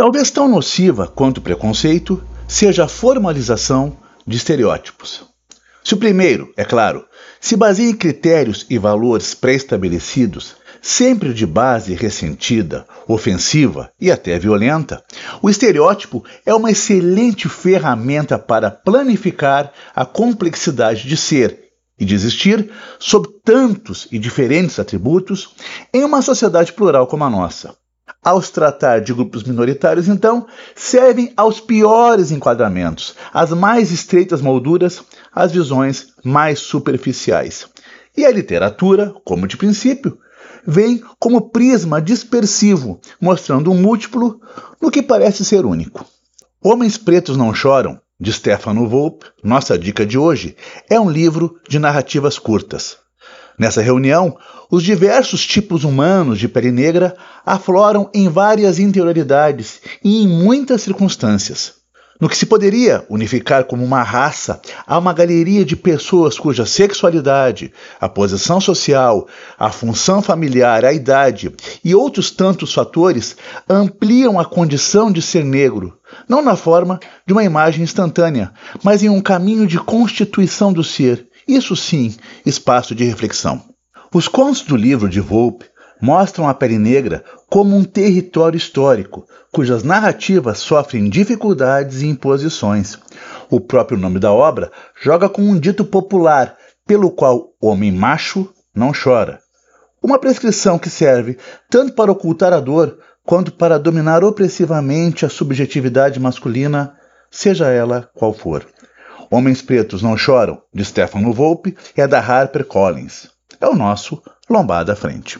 Talvez tão nociva quanto o preconceito seja a formalização de estereótipos. Se o primeiro, é claro, se baseia em critérios e valores pré-estabelecidos, sempre de base ressentida, ofensiva e até violenta, o estereótipo é uma excelente ferramenta para planificar a complexidade de ser e de existir sob tantos e diferentes atributos em uma sociedade plural como a nossa. Ao se tratar de grupos minoritários, então, servem aos piores enquadramentos, às mais estreitas molduras, às visões mais superficiais. E a literatura, como de princípio, vem como prisma dispersivo, mostrando um múltiplo no que parece ser único. Homens Pretos Não Choram, de Stefano Volpe, nossa dica de hoje, é um livro de narrativas curtas. Nessa reunião, os diversos tipos humanos de pele negra afloram em várias interioridades e em muitas circunstâncias. No que se poderia unificar como uma raça, há uma galeria de pessoas cuja sexualidade, a posição social, a função familiar, a idade e outros tantos fatores ampliam a condição de ser negro, não na forma de uma imagem instantânea, mas em um caminho de constituição do ser. Isso sim, espaço de reflexão. Os contos do livro de Volpe mostram a pele negra como um território histórico, cujas narrativas sofrem dificuldades e imposições. O próprio nome da obra joga com um dito popular, pelo qual homem macho não chora. Uma prescrição que serve tanto para ocultar a dor quanto para dominar opressivamente a subjetividade masculina, seja ela qual for. Homens Pretos Não Choram, de Stefano Volpe, é da Harper Collins. É o nosso Lombada Frente.